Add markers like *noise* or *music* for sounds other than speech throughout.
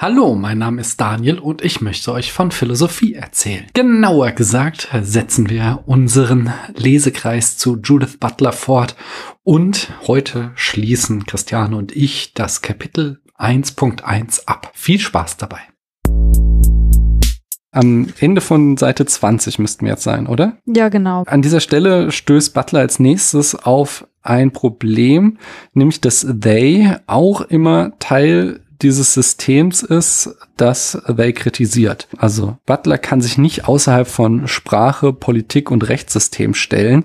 Hallo, mein Name ist Daniel und ich möchte euch von Philosophie erzählen. Genauer gesagt setzen wir unseren Lesekreis zu Judith Butler fort und heute schließen Christiane und ich das Kapitel 1.1 ab. Viel Spaß dabei. Am Ende von Seite 20 müssten wir jetzt sein, oder? Ja, genau. An dieser Stelle stößt Butler als nächstes auf ein Problem, nämlich dass they auch immer Teil dieses Systems ist, das they kritisiert. Also Butler kann sich nicht außerhalb von Sprache, Politik und Rechtssystem stellen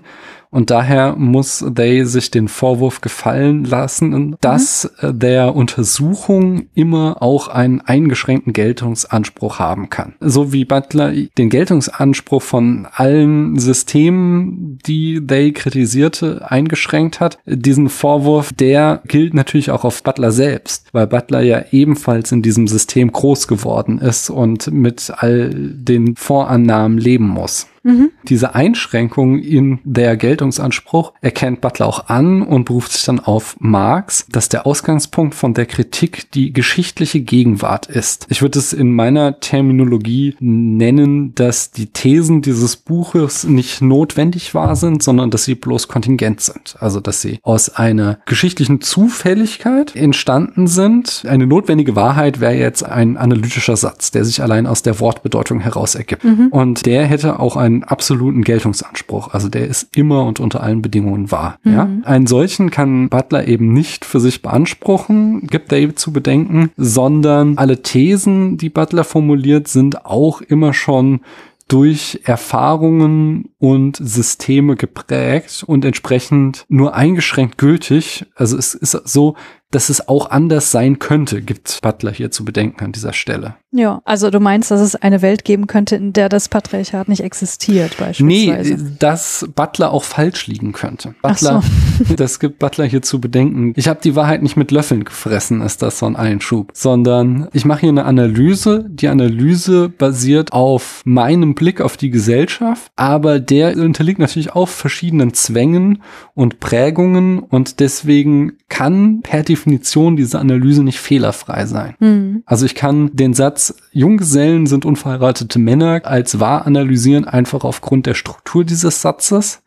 und daher muss they sich den Vorwurf gefallen lassen, dass mhm. der Untersuchung immer auch einen eingeschränkten Geltungsanspruch haben kann. So wie Butler den Geltungsanspruch von allen Systemen, die they kritisierte, eingeschränkt hat. Diesen Vorwurf, der gilt natürlich auch auf Butler selbst, weil Butler ja ebenfalls in diesem System groß geworden ist und mit all den Vorannahmen leben muss. Mhm. Diese Einschränkung in der Geltungsanspruch erkennt Butler auch an und beruft sich dann auf Marx, dass der Ausgangspunkt von der Kritik die geschichtliche Gegenwart ist. Ich würde es in meiner Terminologie nennen, dass die Thesen dieses Buches nicht notwendig wahr sind, sondern dass sie bloß kontingent sind. Also dass sie aus einer geschichtlichen Zufälligkeit entstanden sind. Eine notwendige Wahrheit wäre jetzt ein analytischer Satz, der sich allein aus der Wortbedeutung heraus ergibt. Mhm. Und der hätte auch ein einen absoluten Geltungsanspruch. Also der ist immer und unter allen Bedingungen wahr. Mhm. Ja? Einen solchen kann Butler eben nicht für sich beanspruchen, gibt David zu bedenken, sondern alle Thesen, die Butler formuliert, sind auch immer schon durch Erfahrungen und Systeme geprägt und entsprechend nur eingeschränkt gültig. Also es ist so, dass es auch anders sein könnte, gibt Butler hier zu bedenken an dieser Stelle. Ja, also du meinst, dass es eine Welt geben könnte, in der das Patriarchat nicht existiert, beispielsweise? Nee, dass Butler auch falsch liegen könnte. Butler, so. *laughs* das gibt Butler hier zu bedenken. Ich habe die Wahrheit nicht mit Löffeln gefressen, ist das so ein Einschub, sondern ich mache hier eine Analyse. Die Analyse basiert auf meinem Blick auf die Gesellschaft, aber der unterliegt natürlich auch verschiedenen Zwängen und Prägungen und deswegen kann per Definition diese Analyse nicht fehlerfrei sein. Mhm. Also ich kann den Satz Junggesellen sind unverheiratete Männer als wahr analysieren, einfach aufgrund der Struktur dieses Satzes.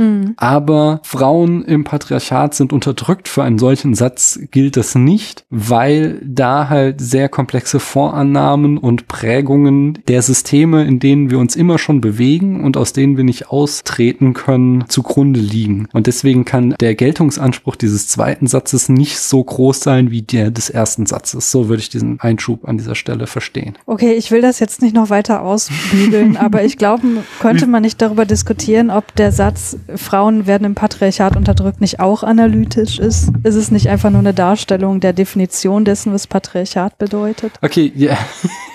Hm. Aber Frauen im Patriarchat sind unterdrückt. Für einen solchen Satz gilt das nicht, weil da halt sehr komplexe Vorannahmen und Prägungen der Systeme, in denen wir uns immer schon bewegen und aus denen wir nicht austreten können, zugrunde liegen. Und deswegen kann der Geltungsanspruch dieses zweiten Satzes nicht so groß sein wie der des ersten Satzes. So würde ich diesen Einschub an dieser Stelle verstehen. Okay, ich will das jetzt nicht noch weiter ausbügeln, *laughs* aber ich glaube, könnte man nicht darüber diskutieren, ob der Satz Frauen werden im Patriarchat unterdrückt, nicht auch analytisch ist? Ist es nicht einfach nur eine Darstellung der Definition dessen, was Patriarchat bedeutet? Okay, ja. *laughs*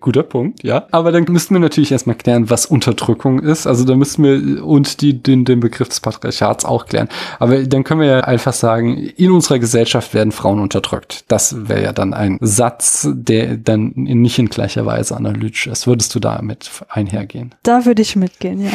Guter Punkt, ja. Aber dann müssten wir natürlich erstmal klären, was Unterdrückung ist. Also da müssen wir und die, den, den Begriff des Patriarchats auch klären. Aber dann können wir ja einfach sagen, in unserer Gesellschaft werden Frauen unterdrückt. Das wäre ja dann ein Satz, der dann nicht in gleicher Weise analytisch ist. Würdest du damit einhergehen? Da würde ich mitgehen, ja.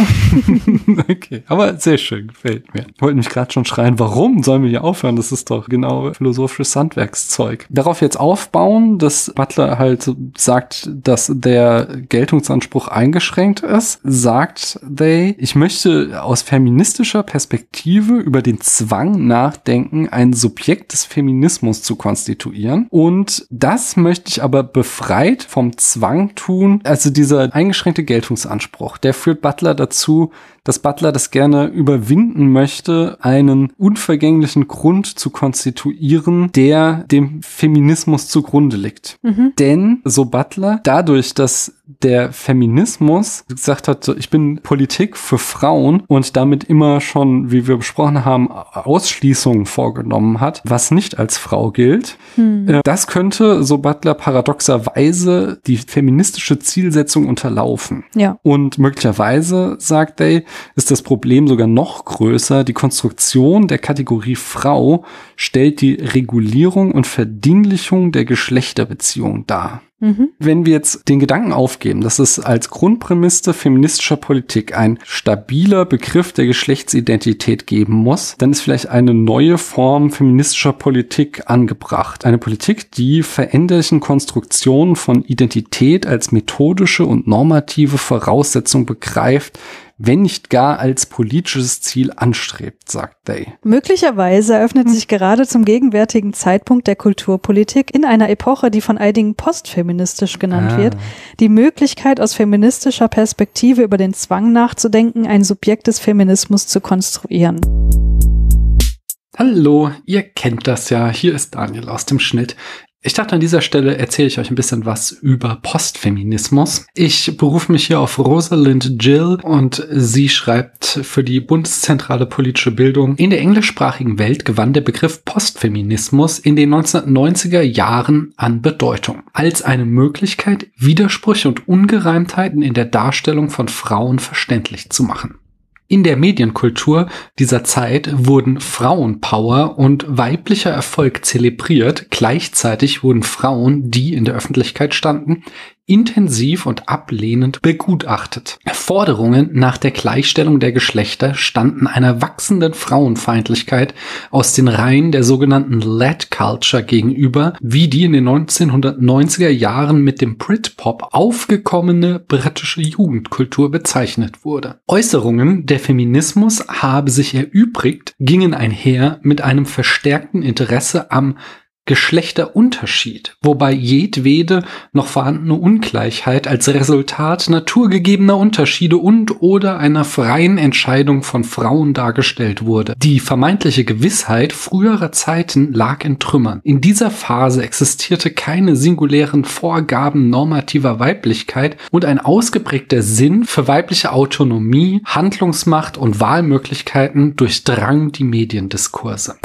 *laughs* okay, aber sehr schön, gefällt mir. Ich wollte mich gerade schon schreien, warum sollen wir hier aufhören? Das ist doch genau philosophisches Handwerkszeug. Darauf jetzt aufbauen, dass Butler halt sagt, dass der Geltungsanspruch eingeschränkt ist, sagt they, ich möchte aus feministischer Perspektive über den Zwang nachdenken, ein Subjekt des Feminismus zu konstituieren. Und das möchte ich aber befreit vom Zwang tun. Also dieser eingeschränkte Geltungsanspruch, der führt Butler dazu, dass Butler das gerne überwinden möchte, einen unvergänglichen Grund zu konstituieren, der dem Feminismus zugrunde liegt. Mhm. Denn, so Butler, dadurch, dass der Feminismus gesagt hat, so, ich bin Politik für Frauen und damit immer schon, wie wir besprochen haben, Ausschließungen vorgenommen hat, was nicht als Frau gilt. Hm. Äh, das könnte, so Butler, paradoxerweise die feministische Zielsetzung unterlaufen. Ja. Und möglicherweise, sagt Day, ist das Problem sogar noch größer. Die Konstruktion der Kategorie Frau stellt die Regulierung und Verdinglichung der Geschlechterbeziehung dar. Mhm. Wenn wir jetzt den Gedanken auf aufgeben, dass es als Grundprämisse feministischer Politik ein stabiler Begriff der Geschlechtsidentität geben muss, dann ist vielleicht eine neue Form feministischer Politik angebracht. Eine Politik, die veränderlichen Konstruktionen von Identität als methodische und normative Voraussetzung begreift, wenn nicht gar als politisches Ziel anstrebt, sagt Day. Möglicherweise eröffnet sich gerade zum gegenwärtigen Zeitpunkt der Kulturpolitik in einer Epoche, die von einigen postfeministisch genannt ah. wird, die Möglichkeit aus feministischer Perspektive über den Zwang nachzudenken, ein Subjekt des Feminismus zu konstruieren. Hallo, ihr kennt das ja. Hier ist Daniel aus dem Schnitt. Ich dachte, an dieser Stelle erzähle ich euch ein bisschen was über Postfeminismus. Ich berufe mich hier auf Rosalind Jill und sie schreibt für die Bundeszentrale Politische Bildung. In der englischsprachigen Welt gewann der Begriff Postfeminismus in den 1990er Jahren an Bedeutung. Als eine Möglichkeit, Widersprüche und Ungereimtheiten in der Darstellung von Frauen verständlich zu machen. In der Medienkultur dieser Zeit wurden Frauenpower und weiblicher Erfolg zelebriert. Gleichzeitig wurden Frauen, die in der Öffentlichkeit standen, intensiv und ablehnend begutachtet. Forderungen nach der Gleichstellung der Geschlechter standen einer wachsenden Frauenfeindlichkeit aus den Reihen der sogenannten Lad Culture gegenüber, wie die in den 1990er Jahren mit dem Britpop aufgekommene britische Jugendkultur bezeichnet wurde. Äußerungen, der Feminismus habe sich erübrigt, gingen einher mit einem verstärkten Interesse am Geschlechterunterschied, wobei jedwede noch vorhandene Ungleichheit als Resultat naturgegebener Unterschiede und oder einer freien Entscheidung von Frauen dargestellt wurde. Die vermeintliche Gewissheit früherer Zeiten lag in Trümmern. In dieser Phase existierte keine singulären Vorgaben normativer Weiblichkeit und ein ausgeprägter Sinn für weibliche Autonomie, Handlungsmacht und Wahlmöglichkeiten durchdrang die Mediendiskurse.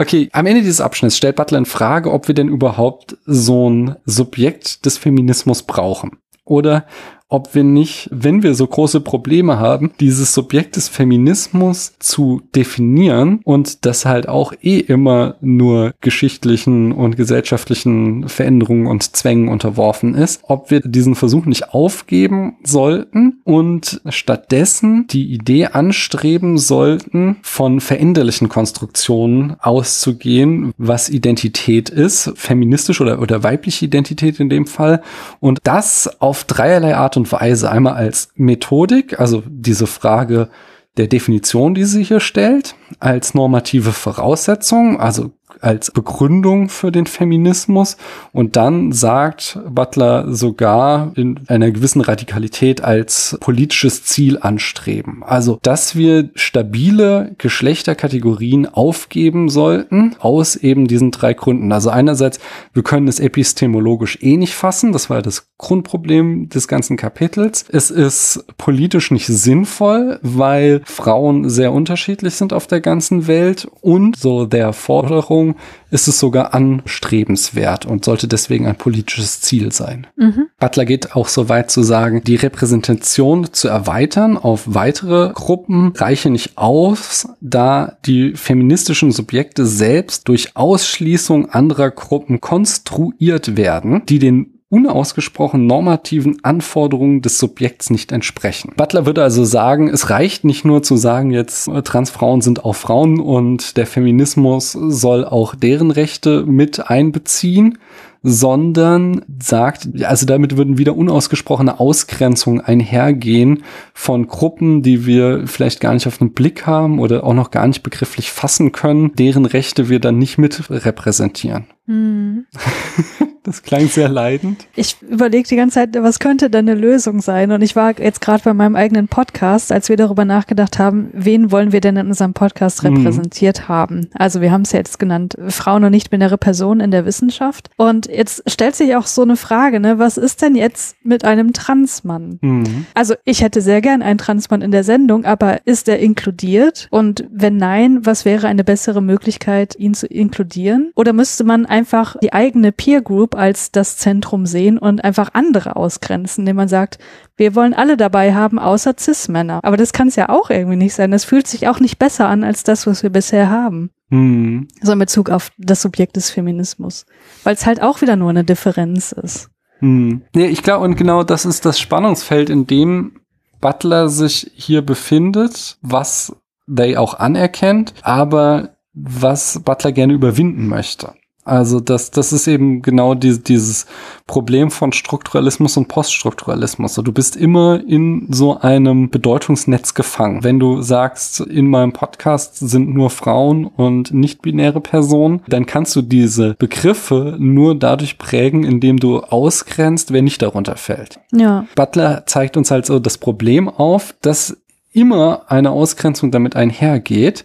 Okay, am Ende dieses Abschnitts stellt Butler in Frage, ob wir denn überhaupt so ein Subjekt des Feminismus brauchen. Oder ob wir nicht, wenn wir so große Probleme haben, dieses Subjekt des Feminismus zu definieren und das halt auch eh immer nur geschichtlichen und gesellschaftlichen Veränderungen und Zwängen unterworfen ist, ob wir diesen Versuch nicht aufgeben sollten und stattdessen die Idee anstreben sollten, von veränderlichen Konstruktionen auszugehen, was Identität ist, feministisch oder, oder weibliche Identität in dem Fall, und das auf dreierlei Art und Weise. Einmal als Methodik, also diese Frage der Definition, die sie hier stellt, als normative Voraussetzung, also als Begründung für den Feminismus. Und dann sagt Butler sogar in einer gewissen Radikalität als politisches Ziel anstreben. Also, dass wir stabile Geschlechterkategorien aufgeben sollten aus eben diesen drei Gründen. Also einerseits, wir können es epistemologisch eh nicht fassen. Das war das Grundproblem des ganzen Kapitels. Es ist politisch nicht sinnvoll, weil Frauen sehr unterschiedlich sind auf der ganzen Welt und so der Forderung Forschung ist es sogar anstrebenswert und sollte deswegen ein politisches Ziel sein. Mhm. Butler geht auch so weit zu sagen, die Repräsentation zu erweitern auf weitere Gruppen reiche nicht aus, da die feministischen Subjekte selbst durch Ausschließung anderer Gruppen konstruiert werden, die den unausgesprochen normativen Anforderungen des Subjekts nicht entsprechen. Butler würde also sagen, es reicht nicht nur zu sagen, jetzt äh, Transfrauen sind auch Frauen und der Feminismus soll auch deren Rechte mit einbeziehen, sondern sagt, also damit würden wieder unausgesprochene Ausgrenzungen einhergehen von Gruppen, die wir vielleicht gar nicht auf den Blick haben oder auch noch gar nicht begrifflich fassen können, deren Rechte wir dann nicht mit repräsentieren. Hm. *laughs* Das klang sehr leidend. Ich überlege die ganze Zeit, was könnte denn eine Lösung sein? Und ich war jetzt gerade bei meinem eigenen Podcast, als wir darüber nachgedacht haben, wen wollen wir denn in unserem Podcast mhm. repräsentiert mhm. haben? Also wir haben es ja jetzt genannt, Frauen und nicht-binäre Personen in der Wissenschaft. Und jetzt stellt sich auch so eine Frage, ne, was ist denn jetzt mit einem Transmann? Mhm. Also ich hätte sehr gern einen Transmann in der Sendung, aber ist er inkludiert? Und wenn nein, was wäre eine bessere Möglichkeit, ihn zu inkludieren? Oder müsste man einfach die eigene Peer Group als das Zentrum sehen und einfach andere ausgrenzen, indem man sagt, wir wollen alle dabei haben, außer Cis-Männer. Aber das kann es ja auch irgendwie nicht sein. Das fühlt sich auch nicht besser an als das, was wir bisher haben. Hm. So in Bezug auf das Subjekt des Feminismus. Weil es halt auch wieder nur eine Differenz ist. Hm. Nee, ich glaube, und genau das ist das Spannungsfeld, in dem Butler sich hier befindet, was They auch anerkennt, aber was Butler gerne überwinden möchte. Also das, das ist eben genau die, dieses Problem von Strukturalismus und Poststrukturalismus. Du bist immer in so einem Bedeutungsnetz gefangen. Wenn du sagst, in meinem Podcast sind nur Frauen und nicht-binäre Personen, dann kannst du diese Begriffe nur dadurch prägen, indem du ausgrenzt, wer nicht darunter fällt. Ja. Butler zeigt uns halt so das Problem auf, dass immer eine Ausgrenzung damit einhergeht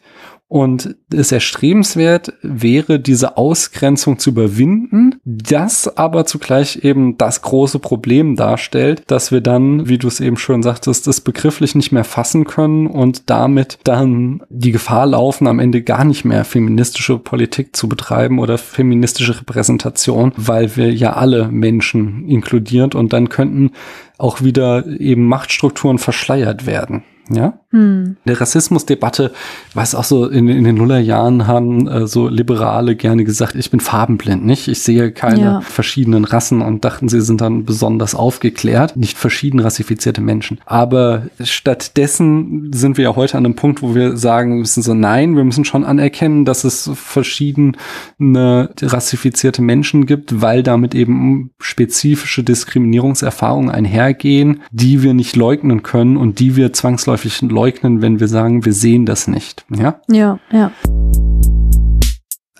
und es erstrebenswert wäre, diese Ausgrenzung zu überwinden, das aber zugleich eben das große Problem darstellt, dass wir dann, wie du es eben schon sagtest, das begrifflich nicht mehr fassen können und damit dann die Gefahr laufen, am Ende gar nicht mehr feministische Politik zu betreiben oder feministische Repräsentation, weil wir ja alle Menschen inkludiert und dann könnten auch wieder eben Machtstrukturen verschleiert werden. Ja? Hm. Der Rassismusdebatte, weiß auch so, in, in den Nullerjahren haben äh, so Liberale gerne gesagt, ich bin farbenblind, nicht? Ich sehe keine ja. verschiedenen Rassen und dachten, sie sind dann besonders aufgeklärt, nicht verschieden rassifizierte Menschen. Aber stattdessen sind wir ja heute an einem Punkt, wo wir sagen müssen so, nein, wir müssen schon anerkennen, dass es verschiedene rassifizierte Menschen gibt, weil damit eben spezifische Diskriminierungserfahrungen einhergehen, die wir nicht leugnen können und die wir zwangsläufig leugnen leugnen, wenn wir sagen, wir sehen das nicht. Ja, ja. ja.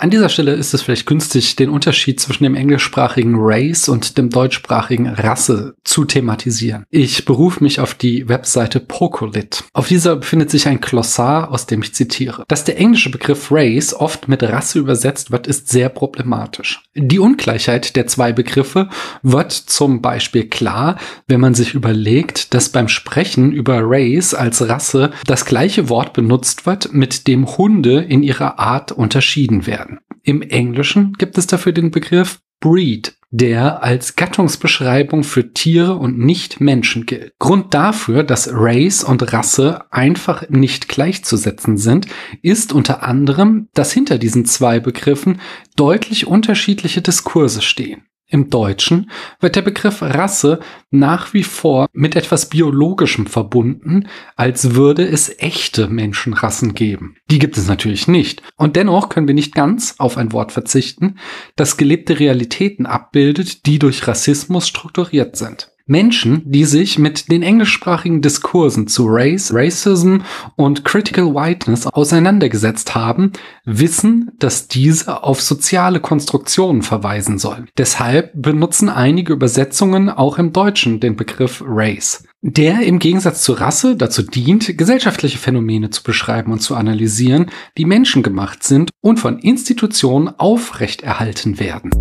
An dieser Stelle ist es vielleicht günstig, den Unterschied zwischen dem englischsprachigen Race und dem deutschsprachigen Rasse zu thematisieren. Ich berufe mich auf die Webseite Pocolit. Auf dieser befindet sich ein Glossar, aus dem ich zitiere. Dass der englische Begriff Race oft mit Rasse übersetzt wird, ist sehr problematisch. Die Ungleichheit der zwei Begriffe wird zum Beispiel klar, wenn man sich überlegt, dass beim Sprechen über Race als Rasse das gleiche Wort benutzt wird, mit dem Hunde in ihrer Art unterschieden werden. Im Englischen gibt es dafür den Begriff Breed, der als Gattungsbeschreibung für Tiere und nicht Menschen gilt. Grund dafür, dass Race und Rasse einfach nicht gleichzusetzen sind, ist unter anderem, dass hinter diesen zwei Begriffen deutlich unterschiedliche Diskurse stehen. Im Deutschen wird der Begriff Rasse nach wie vor mit etwas Biologischem verbunden, als würde es echte Menschenrassen geben. Die gibt es natürlich nicht. Und dennoch können wir nicht ganz auf ein Wort verzichten, das gelebte Realitäten abbildet, die durch Rassismus strukturiert sind. Menschen, die sich mit den englischsprachigen Diskursen zu Race, Racism und Critical Whiteness auseinandergesetzt haben, wissen, dass diese auf soziale Konstruktionen verweisen sollen. Deshalb benutzen einige Übersetzungen auch im Deutschen den Begriff Race, der im Gegensatz zur Rasse dazu dient, gesellschaftliche Phänomene zu beschreiben und zu analysieren, die menschengemacht sind und von Institutionen aufrechterhalten werden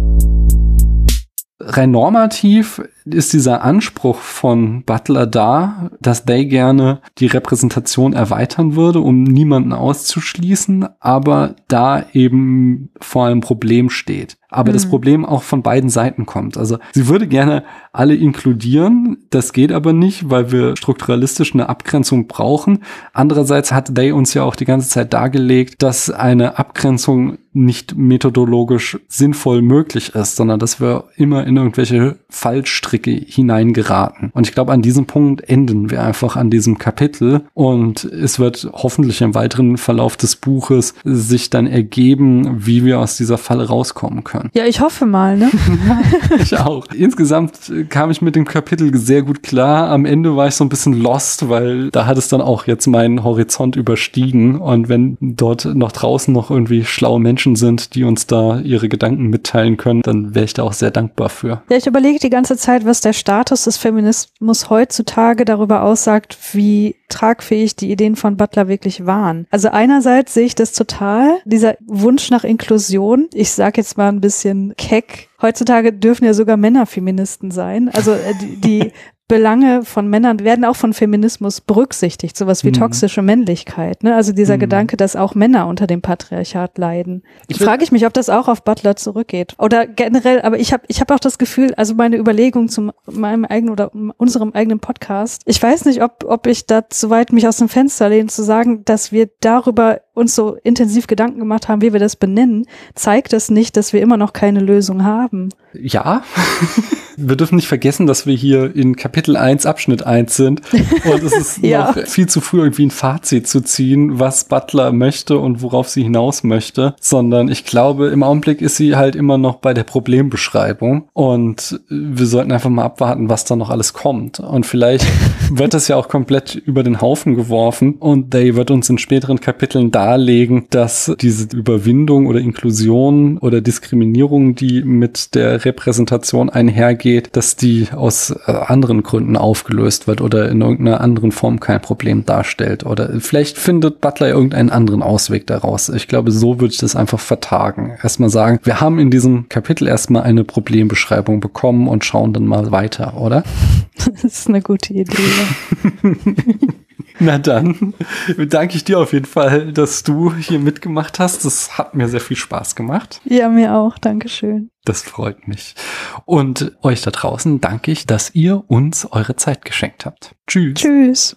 rein normativ ist dieser Anspruch von Butler da, dass they gerne die Repräsentation erweitern würde, um niemanden auszuschließen, aber da eben vor einem Problem steht. Aber mhm. das Problem auch von beiden Seiten kommt. Also sie würde gerne alle inkludieren, das geht aber nicht, weil wir strukturalistisch eine Abgrenzung brauchen. Andererseits hat they uns ja auch die ganze Zeit dargelegt, dass eine Abgrenzung nicht methodologisch sinnvoll möglich ist, sondern dass wir immer in irgendwelche Fallstricke hineingeraten. Und ich glaube, an diesem Punkt enden wir einfach an diesem Kapitel und es wird hoffentlich im weiteren Verlauf des Buches sich dann ergeben, wie wir aus dieser Falle rauskommen können. Ja, ich hoffe mal, ne? *laughs* ich auch. Insgesamt kam ich mit dem Kapitel sehr gut klar. Am Ende war ich so ein bisschen lost, weil da hat es dann auch jetzt meinen Horizont überstiegen und wenn dort noch draußen noch irgendwie schlaue Menschen sind, die uns da ihre Gedanken mitteilen können, dann wäre ich da auch sehr dankbar für. Ja, ich überlege die ganze Zeit, was der Status des Feminismus heutzutage darüber aussagt, wie tragfähig die Ideen von Butler wirklich waren. Also einerseits sehe ich das total, dieser Wunsch nach Inklusion. Ich sage jetzt mal ein bisschen keck. Heutzutage dürfen ja sogar Männer Feministen sein. Also äh, die, die Belange von Männern werden auch von Feminismus berücksichtigt, sowas wie mhm. toxische Männlichkeit. Ne? Also dieser mhm. Gedanke, dass auch Männer unter dem Patriarchat leiden. Ich frage ich mich, ob das auch auf Butler zurückgeht. Oder generell, aber ich habe ich hab auch das Gefühl, also meine Überlegung zu meinem eigenen oder unserem eigenen Podcast, ich weiß nicht, ob, ob ich da zu weit mich aus dem Fenster lehne, zu sagen, dass wir darüber uns so intensiv Gedanken gemacht haben, wie wir das benennen, zeigt das nicht, dass wir immer noch keine Lösung haben. Ja. *laughs* Wir dürfen nicht vergessen, dass wir hier in Kapitel 1, Abschnitt 1 sind. Und es ist *laughs* ja. noch viel zu früh, irgendwie ein Fazit zu ziehen, was Butler möchte und worauf sie hinaus möchte. Sondern ich glaube, im Augenblick ist sie halt immer noch bei der Problembeschreibung. Und wir sollten einfach mal abwarten, was da noch alles kommt. Und vielleicht *laughs* wird das ja auch komplett über den Haufen geworfen. Und Day wird uns in späteren Kapiteln darlegen, dass diese Überwindung oder Inklusion oder Diskriminierung, die mit der Repräsentation einhergeht, dass die aus äh, anderen Gründen aufgelöst wird oder in irgendeiner anderen Form kein Problem darstellt. Oder vielleicht findet Butler irgendeinen anderen Ausweg daraus. Ich glaube, so würde ich das einfach vertagen. Erstmal sagen, wir haben in diesem Kapitel erstmal eine Problembeschreibung bekommen und schauen dann mal weiter, oder? *laughs* Das ist eine gute Idee. *laughs* Na dann danke ich dir auf jeden Fall, dass du hier mitgemacht hast. Das hat mir sehr viel Spaß gemacht. Ja, mir auch. Dankeschön. Das freut mich. Und euch da draußen danke ich, dass ihr uns eure Zeit geschenkt habt. Tschüss. Tschüss.